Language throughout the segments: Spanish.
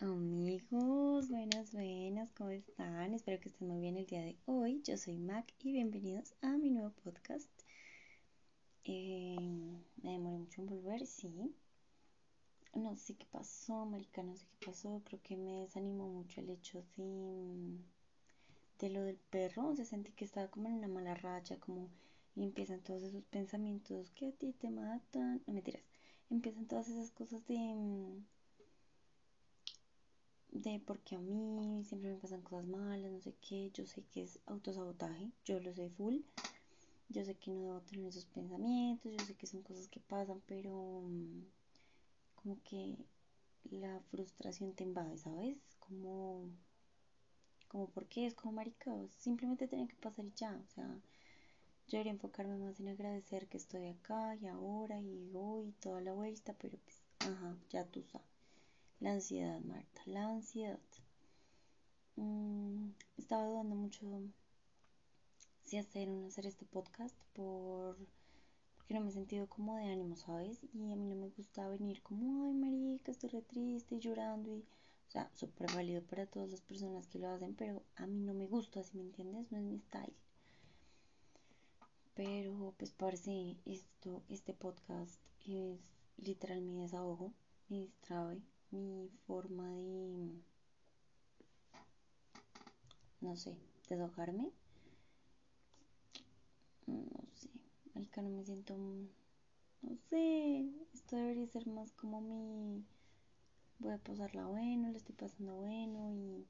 Amigos, buenas, buenas, ¿cómo están? Espero que estén muy bien el día de hoy. Yo soy Mac y bienvenidos a mi nuevo podcast. Eh, me demoré mucho en volver, sí. No sé qué pasó, marica, no sé qué pasó. Creo que me desanimó mucho el hecho de, de lo del perro. O sea, sentí que estaba como en una mala racha, como y empiezan todos esos pensamientos que a ti te matan. No mentiras. Empiezan todas esas cosas de de porque a mí siempre me pasan cosas malas, no sé qué, yo sé que es autosabotaje, yo lo sé full, yo sé que no debo tener esos pensamientos, yo sé que son cosas que pasan, pero mm, como que la frustración te invade, ¿sabes? Como, como porque es como marica, simplemente tiene que pasar y ya, o sea, yo debería enfocarme más en agradecer que estoy acá y ahora y hoy toda la vuelta, pero pues, ajá, ya tú sabes. La ansiedad, Marta, la ansiedad. Mm, estaba dudando mucho si hacer o no hacer este podcast por, porque no me he sentido como de ánimo, ¿sabes? Y a mí no me gusta venir como, ay, marica, estoy re triste, llorando y... O sea, súper válido para todas las personas que lo hacen, pero a mí no me gusta, si me entiendes, no es mi style. Pero pues parece esto, este podcast es literal mi desahogo, mi distrae, mi forma de, no sé, desahogarme. No sé, marica, no me siento, no sé, esto debería ser más como mi, voy a pasarla bueno, le estoy pasando bueno y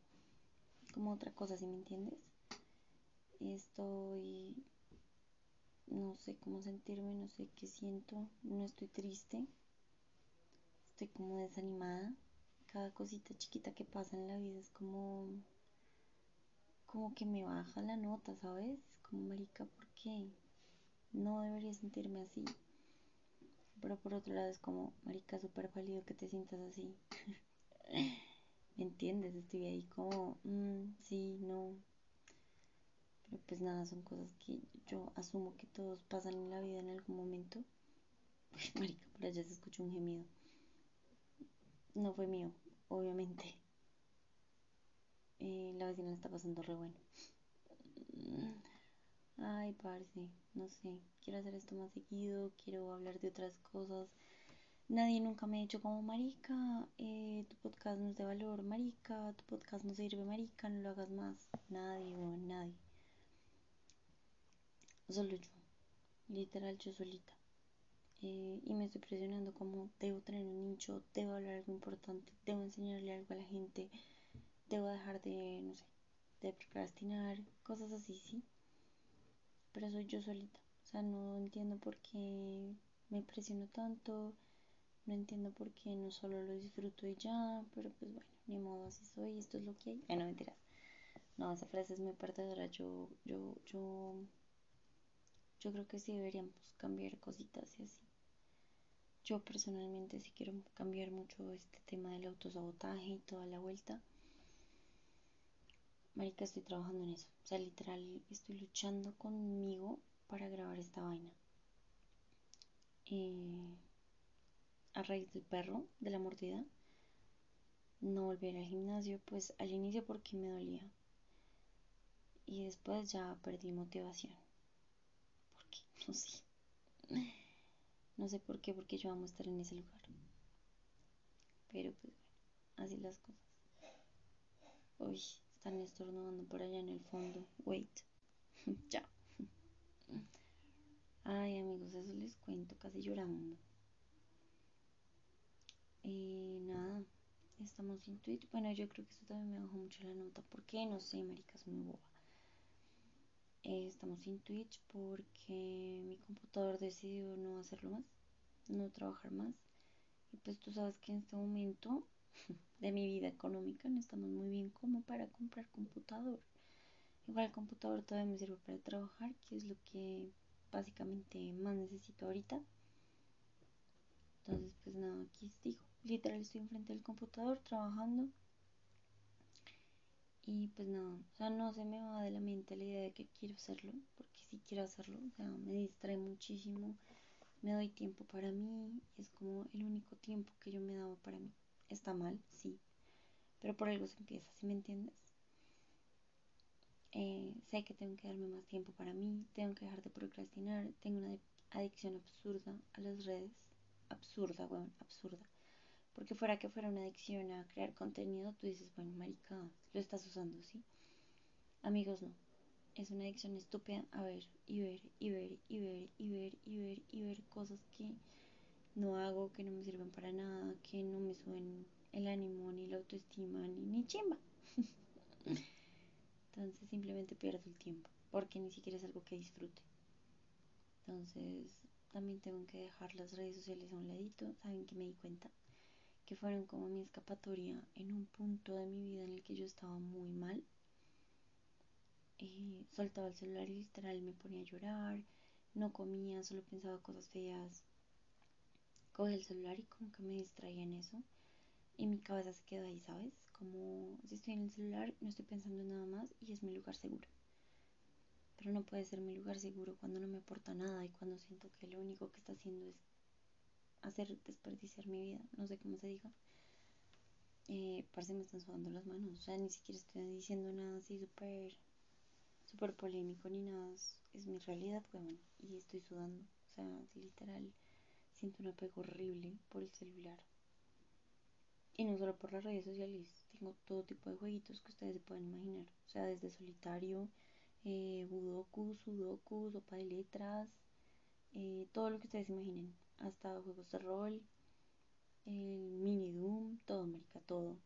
como otra cosa, si me entiendes. Estoy, no sé cómo sentirme, no sé qué siento, no estoy triste estoy como desanimada. Cada cosita chiquita que pasa en la vida es como, como que me baja la nota, ¿sabes? Como marica, ¿por qué? No debería sentirme así. Pero por otro lado es como, marica, súper válido que te sientas así. ¿Me entiendes? Estoy ahí como, mm, sí, no. Pero pues nada, son cosas que yo asumo que todos pasan en la vida en algún momento. marica, por allá se escucha un gemido no fue mío, obviamente. Eh, la vecina está pasando re bueno. Ay, parce, no sé. Quiero hacer esto más seguido, quiero hablar de otras cosas. Nadie nunca me ha dicho como, marica, eh, tu podcast no es de valor, marica, tu podcast no sirve, marica, no lo hagas más. Nadie, nadie. Solo yo. Literal, yo solita. Eh, y me estoy presionando como debo tener un nicho, debo hablar algo importante, debo enseñarle algo a la gente, debo dejar de, no sé, de procrastinar, cosas así, sí. Pero soy yo solita. O sea, no entiendo por qué me presiono tanto, no entiendo por qué no solo lo disfruto y ya, pero pues bueno, ni modo, así soy, esto es lo que hay. Ah, no, mentiras. No, esa frase es muy perdedora. Yo, yo, yo, yo creo que sí deberíamos cambiar cositas y así. Yo personalmente sí quiero cambiar mucho este tema del autosabotaje y toda la vuelta. Marica, estoy trabajando en eso. O sea, literal, estoy luchando conmigo para grabar esta vaina. Eh, a raíz del perro, de la mordida, no volver al gimnasio, pues al inicio porque me dolía. Y después ya perdí motivación. Porque, no sé. No sé por qué, porque yo amo estar en ese lugar. Pero pues bueno, así las cosas. Uy, están estornudando por allá en el fondo. Wait. ya. Ay, amigos, eso les cuento, casi llorando. Y nada, estamos sin tweet. Bueno, yo creo que eso también me bajó mucho la nota. ¿Por qué? No sé, maricas, muy boba. Eh, estamos sin Twitch porque mi computador decidió no hacerlo más, no trabajar más. Y pues tú sabes que en este momento de mi vida económica no estamos muy bien como para comprar computador. Igual el computador todavía me sirve para trabajar, que es lo que básicamente más necesito ahorita. Entonces, pues nada, aquí digo, literal estoy enfrente del computador trabajando y pues no, o sea, no se me va de la mente la idea de que quiero hacerlo, porque sí quiero hacerlo, o sea, me distrae muchísimo, me doy tiempo para mí, es como el único tiempo que yo me daba para mí. Está mal, sí, pero por algo se empieza, ¿sí me entiendes? Eh, sé que tengo que darme más tiempo para mí, tengo que dejar de procrastinar, tengo una adicción absurda a las redes, absurda, weón, absurda. Porque fuera que fuera una adicción a crear contenido, tú dices, bueno, marica, lo estás usando, ¿sí? Amigos, no. Es una adicción estúpida a ver y ver y ver y ver y ver y ver y ver cosas que no hago, que no me sirven para nada, que no me suben el ánimo, ni la autoestima, ni, ni chimba. Entonces simplemente pierdo el tiempo, porque ni siquiera es algo que disfrute. Entonces también tengo que dejar las redes sociales a un ladito. Saben que me di cuenta que fueron como mi escapatoria en un punto de mi vida en el que yo estaba muy mal. Eh, soltaba el celular y literal me ponía a llorar, no comía, solo pensaba cosas feas. Cogí el celular y como que me distraía en eso. Y mi cabeza se quedó ahí, ¿sabes? Como si estoy en el celular, no estoy pensando en nada más y es mi lugar seguro. Pero no puede ser mi lugar seguro cuando no me aporta nada y cuando siento que lo único que está haciendo es hacer desperdiciar mi vida. No sé cómo se diga. Eh, parece me están sudando las manos. O sea, ni siquiera estoy diciendo nada así súper polémico ni nada. Es, mi realidad, bueno, y estoy sudando. O sea, literal, siento un apego horrible por el celular. Y no solo por las redes sociales, tengo todo tipo de jueguitos que ustedes se pueden imaginar. O sea, desde solitario, eh, budoku, sudoku, sopa de letras, eh, todo lo que ustedes imaginen. Hasta juegos de rol, el mini Doom, todo, marica, todo.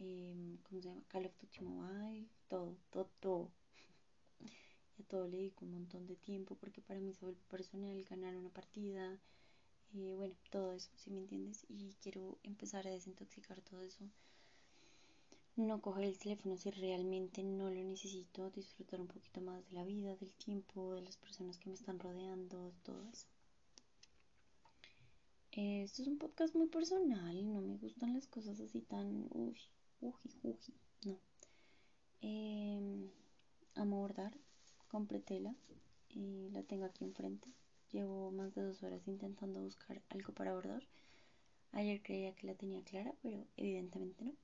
Eh, ¿Cómo se llama? Call of Duty Mobile, todo, todo, todo. y a todo le dedico un montón de tiempo porque para mí es personal ganar una partida, eh, bueno, todo eso, si me entiendes, y quiero empezar a desintoxicar todo eso. No coger el teléfono si realmente no lo necesito, disfrutar un poquito más de la vida, del tiempo, de las personas que me están rodeando, todo eso. Esto es un podcast muy personal, no me gustan las cosas así tan uy, uji, uji, no. Eh, amo bordar, compré tela y la tengo aquí enfrente. Llevo más de dos horas intentando buscar algo para bordar. Ayer creía que la tenía clara, pero evidentemente no.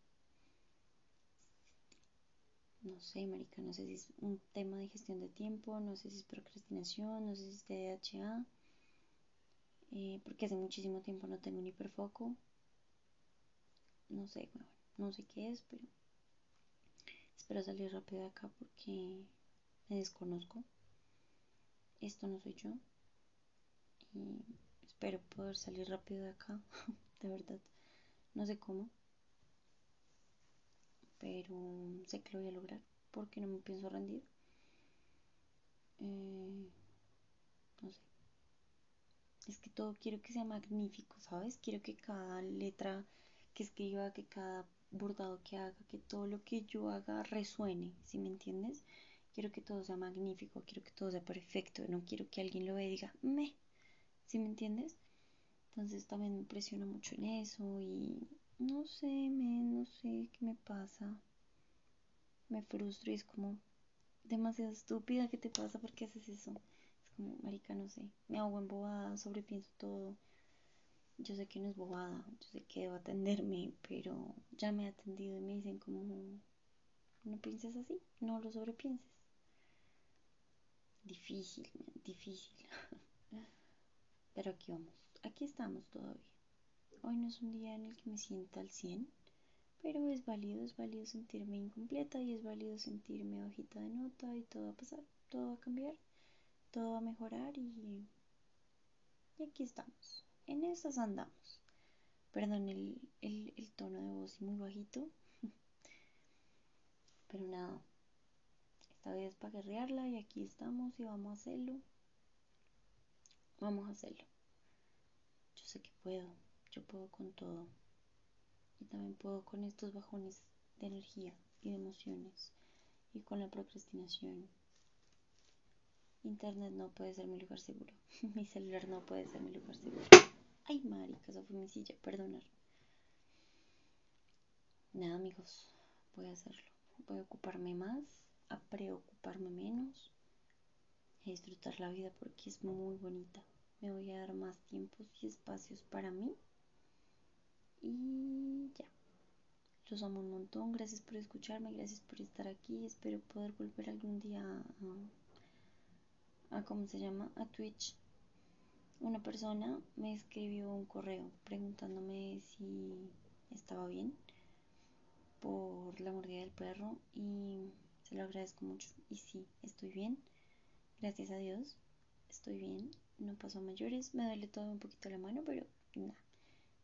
No sé, marica, no sé si es un tema de gestión de tiempo, no sé si es procrastinación, no sé si es TDAH, eh, porque hace muchísimo tiempo no tengo un hiperfoco. No sé, bueno, no sé qué es, pero espero salir rápido de acá porque me desconozco. Esto no soy yo espero poder salir rápido de acá, de verdad. No sé cómo, pero sé que lo voy a lograr porque no me pienso rendir. Eh, no sé. Es que todo quiero que sea magnífico, ¿sabes? Quiero que cada letra que escriba, que cada bordado que haga, que todo lo que yo haga resuene, ¿sí me entiendes? Quiero que todo sea magnífico, quiero que todo sea perfecto, no quiero que alguien lo vea y diga, me, ¿sí me entiendes? Entonces también me presiona mucho en eso y no sé, me, no sé qué me pasa. Me frustro y es como demasiado estúpida, ¿qué te pasa? ¿Por qué haces eso? Como, marica, no sé, me hago en bobada, sobrepienso todo. Yo sé que no es bobada, yo sé que debo atenderme, pero ya me he atendido y me dicen como, no pienses así, no lo sobrepienses. Difícil, difícil. Pero aquí vamos, aquí estamos todavía. Hoy no es un día en el que me sienta al 100, pero es válido, es válido sentirme incompleta y es válido sentirme hojita de nota y todo va a pasar, todo va a cambiar, todo va a mejorar y, y aquí estamos. En esas andamos. Perdón el, el, el tono de voz muy bajito. Pero nada, esta vez para guerrearla y aquí estamos y vamos a hacerlo. Vamos a hacerlo. Yo sé que puedo, yo puedo con todo. Y también puedo con estos bajones de energía y de emociones. Y con la procrastinación. Internet no puede ser mi lugar seguro. mi celular no puede ser mi lugar seguro. Ay, marica, esa fue mi silla, perdonar. Nada, amigos, voy a hacerlo. Voy a ocuparme más, a preocuparme menos disfrutar la vida porque es muy bonita. Me voy a dar más tiempos y espacios para mí. Y ya. Los amo un montón. Gracias por escucharme, gracias por estar aquí. Espero poder volver algún día a, a ¿cómo se llama? A Twitch. Una persona me escribió un correo preguntándome si estaba bien por la mordida del perro y se lo agradezco mucho. Y sí, estoy bien. Gracias a Dios. Estoy bien. No pasó a mayores. Me duele todo un poquito la mano, pero nada.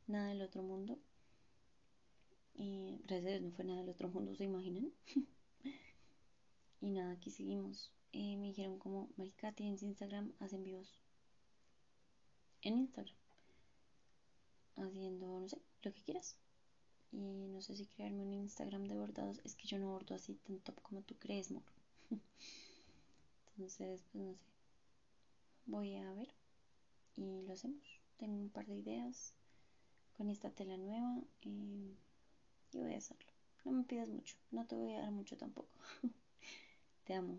Nada del otro mundo. Y gracias a Dios no fue nada del otro mundo, ¿se imaginan? y nada, aquí seguimos. Me dijeron como, Marica, tienes Instagram, hacen vivos. En Instagram. Haciendo, no sé, lo que quieras y no sé si crearme un Instagram de bordados. Es que yo no bordo así tan top como tú crees, amor. Entonces, pues no sé. Voy a ver y lo hacemos. Tengo un par de ideas con esta tela nueva y voy a hacerlo. No me pidas mucho, no te voy a dar mucho tampoco. te amo,